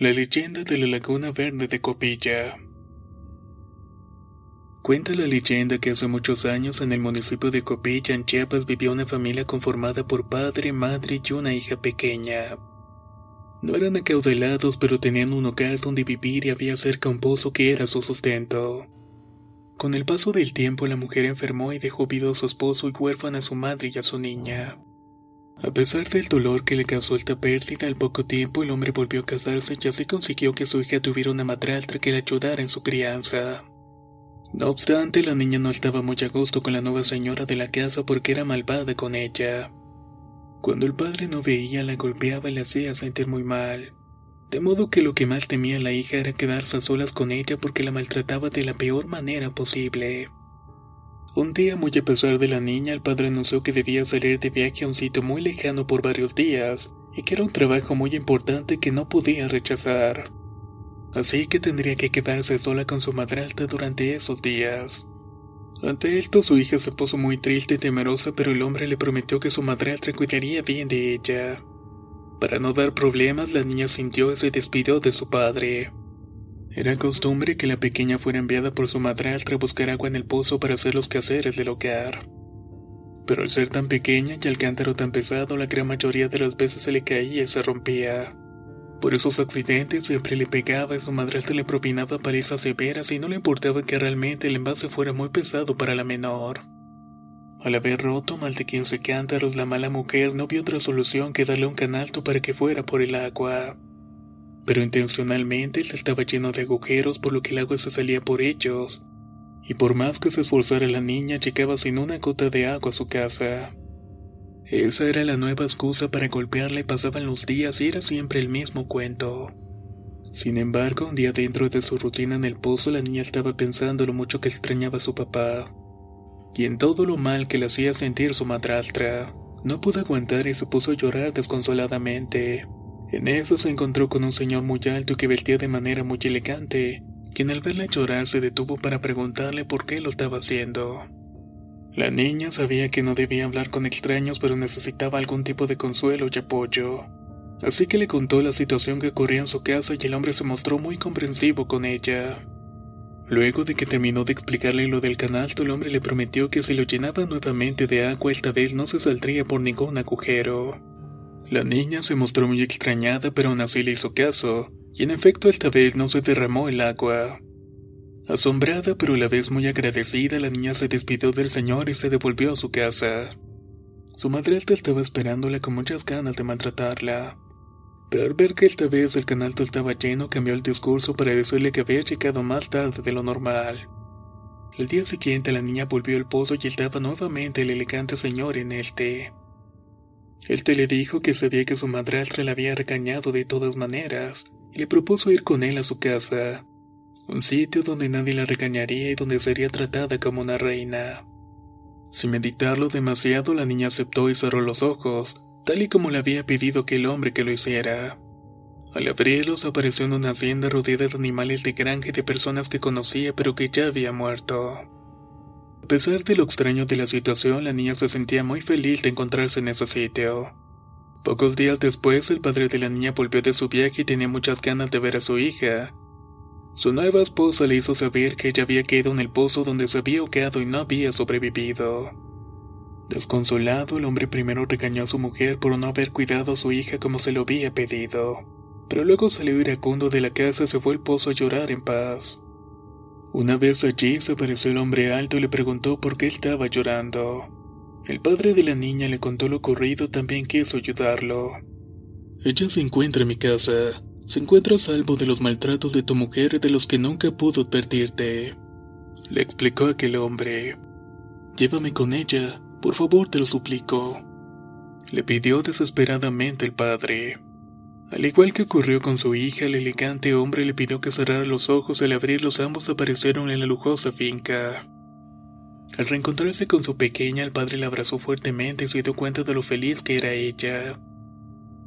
La leyenda de la Laguna Verde de Copilla. Cuenta la leyenda que hace muchos años en el municipio de Copilla, en Chiapas, vivía una familia conformada por padre, madre y una hija pequeña. No eran acaudalados, pero tenían un hogar donde vivir y había cerca un pozo que era su sustento. Con el paso del tiempo, la mujer enfermó y dejó viudo a su esposo y huérfana a su madre y a su niña. A pesar del dolor que le causó esta pérdida, al poco tiempo el hombre volvió a casarse y así consiguió que su hija tuviera una madrastra que le ayudara en su crianza. No obstante, la niña no estaba muy a gusto con la nueva señora de la casa porque era malvada con ella. Cuando el padre no veía, la golpeaba y la hacía sentir muy mal. De modo que lo que más temía la hija era quedarse a solas con ella porque la maltrataba de la peor manera posible. Un día, muy a pesar de la niña, el padre anunció que debía salir de viaje a un sitio muy lejano por varios días, y que era un trabajo muy importante que no podía rechazar. Así que tendría que quedarse sola con su madrastra durante esos días. Ante esto, su hija se puso muy triste y temerosa, pero el hombre le prometió que su madrastra cuidaría bien de ella. Para no dar problemas, la niña sintió y se despidió de su padre. Era costumbre que la pequeña fuera enviada por su madrastra a buscar agua en el pozo para hacer los quehaceres del hogar. Pero al ser tan pequeña y el cántaro tan pesado, la gran mayoría de las veces se le caía y se rompía. Por esos accidentes siempre le pegaba y su madrastra le propinaba palizas severas y no le importaba que realmente el envase fuera muy pesado para la menor. Al haber roto mal de 15 cántaros, la mala mujer no vio otra solución que darle un canalto para que fuera por el agua pero intencionalmente él estaba lleno de agujeros por lo que el agua se salía por ellos, y por más que se esforzara la niña llegaba sin una gota de agua a su casa. Esa era la nueva excusa para golpearla y pasaban los días y era siempre el mismo cuento. Sin embargo, un día dentro de su rutina en el pozo la niña estaba pensando lo mucho que extrañaba a su papá, y en todo lo mal que le hacía sentir su madrastra. No pudo aguantar y se puso a llorar desconsoladamente. En eso se encontró con un señor muy alto que vestía de manera muy elegante, quien al verla llorar se detuvo para preguntarle por qué lo estaba haciendo. La niña sabía que no debía hablar con extraños pero necesitaba algún tipo de consuelo y apoyo. Así que le contó la situación que ocurría en su casa y el hombre se mostró muy comprensivo con ella. Luego de que terminó de explicarle lo del canasto, el hombre le prometió que si lo llenaba nuevamente de agua esta vez no se saldría por ningún agujero. La niña se mostró muy extrañada, pero aún así le hizo caso, y en efecto esta vez no se derramó el agua. Asombrada pero a la vez muy agradecida, la niña se despidió del señor y se devolvió a su casa. Su madrastra estaba esperándola con muchas ganas de maltratarla. Pero al ver que esta vez el canal estaba lleno, cambió el discurso para decirle que había llegado más tarde de lo normal. El día siguiente la niña volvió al pozo y estaba nuevamente el elegante señor en este. Él te le dijo que sabía que su madrastra la había regañado de todas maneras y le propuso ir con él a su casa, un sitio donde nadie la regañaría y donde sería tratada como una reina. Sin meditarlo demasiado, la niña aceptó y cerró los ojos, tal y como le había pedido que el hombre que lo hiciera. Al abrirlos apareció en una hacienda rodeada de animales de granja y de personas que conocía pero que ya había muerto. A pesar de lo extraño de la situación, la niña se sentía muy feliz de encontrarse en ese sitio. Pocos días después, el padre de la niña volvió de su viaje y tenía muchas ganas de ver a su hija. Su nueva esposa le hizo saber que ella había caído en el pozo donde se había ahogado y no había sobrevivido. Desconsolado, el hombre primero regañó a su mujer por no haber cuidado a su hija como se lo había pedido, pero luego salió iracundo de la casa y se fue al pozo a llorar en paz. Una vez allí se apareció el hombre alto y le preguntó por qué estaba llorando. El padre de la niña le contó lo ocurrido, también quiso ayudarlo. Ella se encuentra en mi casa, se encuentra a salvo de los maltratos de tu mujer de los que nunca pudo advertirte. Le explicó aquel hombre. Llévame con ella, por favor te lo suplico. Le pidió desesperadamente el padre. Al igual que ocurrió con su hija, el elegante hombre le pidió que cerrara los ojos y al abrirlos ambos aparecieron en la lujosa finca. Al reencontrarse con su pequeña, el padre la abrazó fuertemente y se dio cuenta de lo feliz que era ella.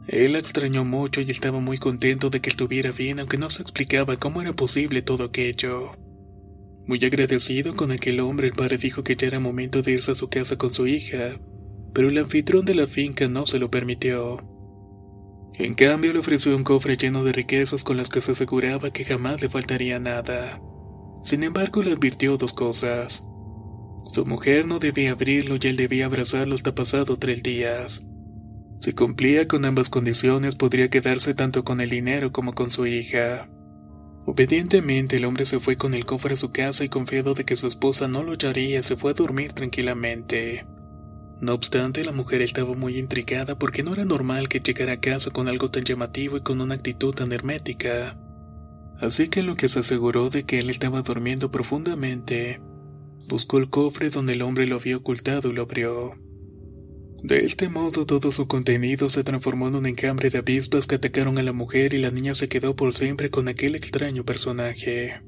Él la extrañó mucho y estaba muy contento de que estuviera bien, aunque no se explicaba cómo era posible todo aquello. Muy agradecido con aquel hombre, el padre dijo que ya era momento de irse a su casa con su hija, pero el anfitrión de la finca no se lo permitió. En cambio, le ofreció un cofre lleno de riquezas con las que se aseguraba que jamás le faltaría nada. Sin embargo, le advirtió dos cosas. Su mujer no debía abrirlo y él debía abrazarlo hasta pasado tres días. Si cumplía con ambas condiciones podría quedarse tanto con el dinero como con su hija. Obedientemente el hombre se fue con el cofre a su casa y confiado de que su esposa no lo hallaría se fue a dormir tranquilamente. No obstante, la mujer estaba muy intrigada porque no era normal que llegara a casa con algo tan llamativo y con una actitud tan hermética. Así que lo que se aseguró de que él estaba durmiendo profundamente, buscó el cofre donde el hombre lo había ocultado y lo abrió. De este modo todo su contenido se transformó en un enjambre de avispas que atacaron a la mujer y la niña se quedó por siempre con aquel extraño personaje.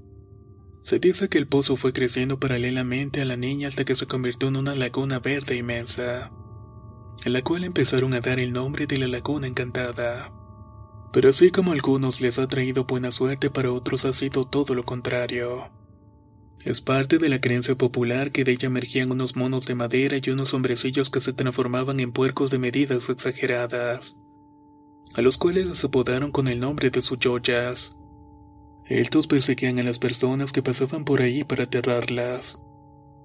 Se dice que el pozo fue creciendo paralelamente a la niña hasta que se convirtió en una laguna verde inmensa, en la cual empezaron a dar el nombre de la laguna encantada. Pero así como a algunos les ha traído buena suerte, para otros ha sido todo lo contrario. Es parte de la creencia popular que de ella emergían unos monos de madera y unos hombrecillos que se transformaban en puercos de medidas exageradas, a los cuales les apodaron con el nombre de suyoyas. Estos perseguían a las personas que pasaban por ahí para aterrarlas.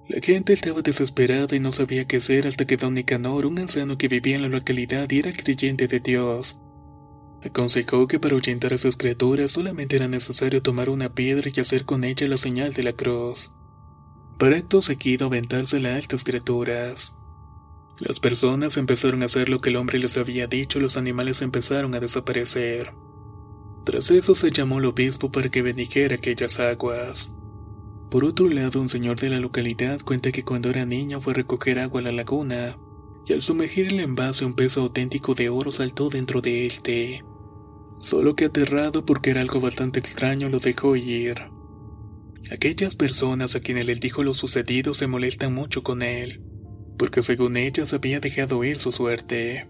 La gente estaba desesperada y no sabía qué hacer hasta que don Nicanor, un anciano que vivía en la localidad y era creyente de Dios, Aconsejó que para ahuyentar a sus criaturas solamente era necesario tomar una piedra y hacer con ella la señal de la cruz. Para acto seguido aventársela a estas criaturas. Las personas empezaron a hacer lo que el hombre les había dicho, los animales empezaron a desaparecer. Tras eso se llamó al obispo para que bendijera aquellas aguas. Por otro lado, un señor de la localidad cuenta que cuando era niño fue a recoger agua a la laguna, y al sumergir el envase un peso auténtico de oro saltó dentro de este. Solo que aterrado porque era algo bastante extraño lo dejó ir. Aquellas personas a quienes les dijo lo sucedido se molestan mucho con él, porque según ellas había dejado ir su suerte.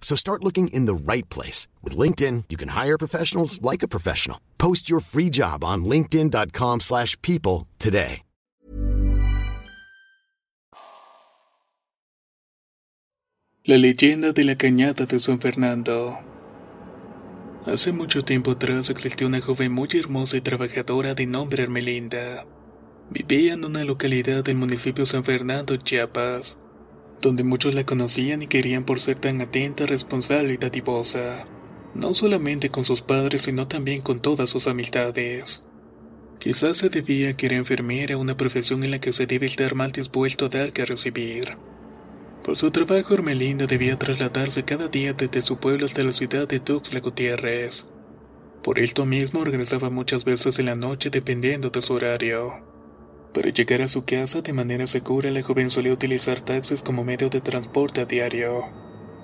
So start looking in the right place. With LinkedIn, you can hire professionals like a professional. Post your free job on linkedin.com slash people today. La leyenda de la cañada de San Fernando Hace mucho tiempo atrás existió una joven muy hermosa y trabajadora de nombre Hermelinda. Vivía en una localidad del municipio San Fernando, Chiapas, donde muchos la conocían y querían por ser tan atenta, responsable y dadivosa, no solamente con sus padres, sino también con todas sus amistades. Quizás se debía que era enfermera, una profesión en la que se debe estar mal dispuesto a dar que a recibir. Por su trabajo, Hermelinda debía trasladarse cada día desde su pueblo hasta la ciudad de Tuxtla Gutiérrez. Por esto mismo regresaba muchas veces en la noche dependiendo de su horario. Para llegar a su casa de manera segura, la joven solía utilizar taxis como medio de transporte a diario.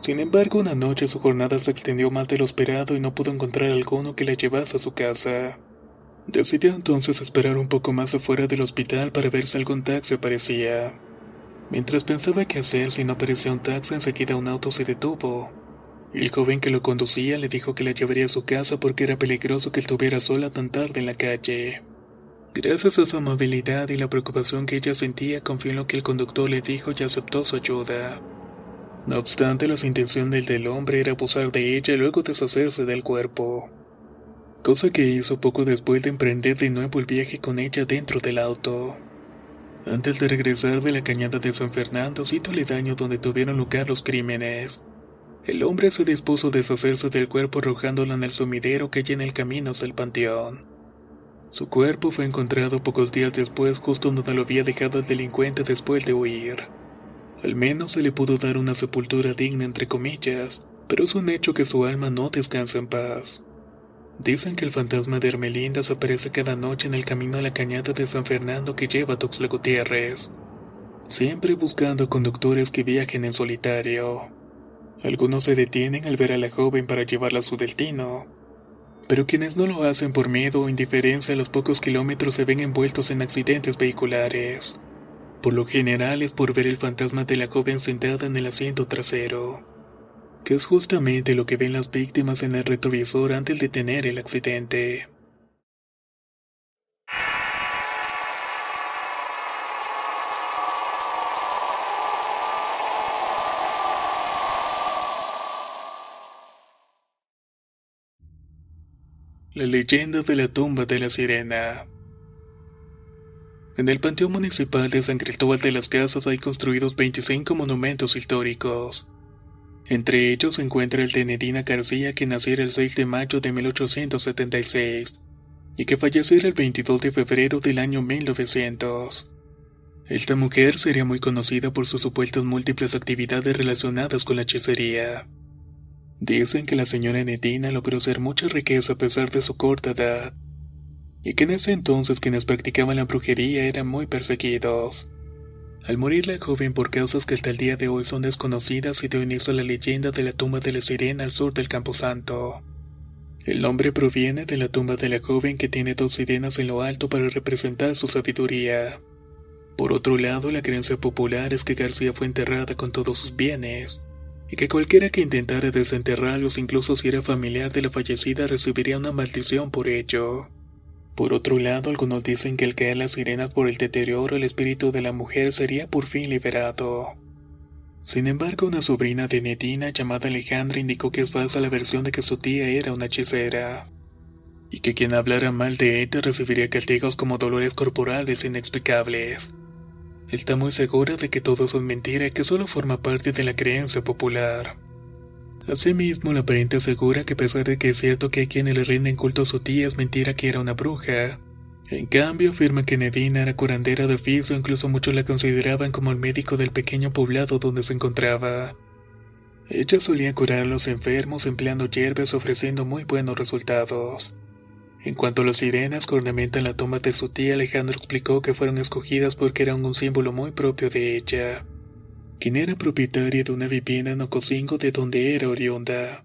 Sin embargo, una noche su jornada se extendió más de lo esperado y no pudo encontrar alguno que la llevase a su casa. Decidió entonces esperar un poco más afuera del hospital para ver si algún taxi aparecía. Mientras pensaba qué hacer si no aparecía un taxi, enseguida un auto se detuvo. El joven que lo conducía le dijo que la llevaría a su casa porque era peligroso que estuviera sola tan tarde en la calle. Gracias a su amabilidad y la preocupación que ella sentía, confió en lo que el conductor le dijo y aceptó su ayuda. No obstante, la intención del hombre era abusar de ella y luego deshacerse del cuerpo. Cosa que hizo poco después de emprender de nuevo el viaje con ella dentro del auto. Antes de regresar de la cañada de San Fernando, sitio aledaño donde tuvieron lugar los crímenes, el hombre se dispuso a deshacerse del cuerpo arrojándola en el sumidero que hay en el camino hacia el panteón. Su cuerpo fue encontrado pocos días después justo donde lo había dejado el delincuente después de huir. Al menos se le pudo dar una sepultura digna entre comillas, pero es un hecho que su alma no descansa en paz. Dicen que el fantasma de Hermelinda aparece cada noche en el camino a la cañada de San Fernando que lleva a Tuxtla Gutiérrez, siempre buscando conductores que viajen en solitario. Algunos se detienen al ver a la joven para llevarla a su destino, pero quienes no lo hacen por miedo o indiferencia a los pocos kilómetros se ven envueltos en accidentes vehiculares. Por lo general es por ver el fantasma de la joven sentada en el asiento trasero que es justamente lo que ven las víctimas en el retrovisor antes de tener el accidente. La leyenda de la tumba de la sirena. En el Panteón Municipal de San Cristóbal de las Casas hay construidos 25 monumentos históricos. Entre ellos se encuentra el de Nedina García, que naciera el 6 de mayo de 1876 y que falleciera el 22 de febrero del año 1900. Esta mujer sería muy conocida por sus supuestas múltiples actividades relacionadas con la hechicería. Dicen que la señora Nedina logró ser mucha riqueza a pesar de su corta edad, y que en ese entonces quienes practicaban la brujería eran muy perseguidos. Al morir la joven por causas que hasta el día de hoy son desconocidas, se dio inicio a la leyenda de la tumba de la sirena al sur del Camposanto. El nombre proviene de la tumba de la joven que tiene dos sirenas en lo alto para representar su sabiduría. Por otro lado, la creencia popular es que García fue enterrada con todos sus bienes, y que cualquiera que intentara desenterrarlos, incluso si era familiar de la fallecida, recibiría una maldición por ello. Por otro lado, algunos dicen que al caer las sirenas por el deterioro, el espíritu de la mujer sería por fin liberado. Sin embargo, una sobrina de Nedina llamada Alejandra indicó que es falsa la versión de que su tía era una hechicera, y que quien hablara mal de ella recibiría castigos como dolores corporales inexplicables. Está muy segura de que todo es mentira que solo forma parte de la creencia popular. Asimismo, la pariente asegura que a pesar de que es cierto que hay quienes le rinden culto a su tía es mentira que era una bruja. En cambio, afirma que Nedina era curandera de oficio, incluso muchos la consideraban como el médico del pequeño poblado donde se encontraba. Ella solía curar a los enfermos empleando hierbas ofreciendo muy buenos resultados. En cuanto a las sirenas que ornamentan la tumba de su tía, Alejandro explicó que fueron escogidas porque eran un símbolo muy propio de ella, quien era propietaria de una vivienda en Ocosingo de donde era oriunda.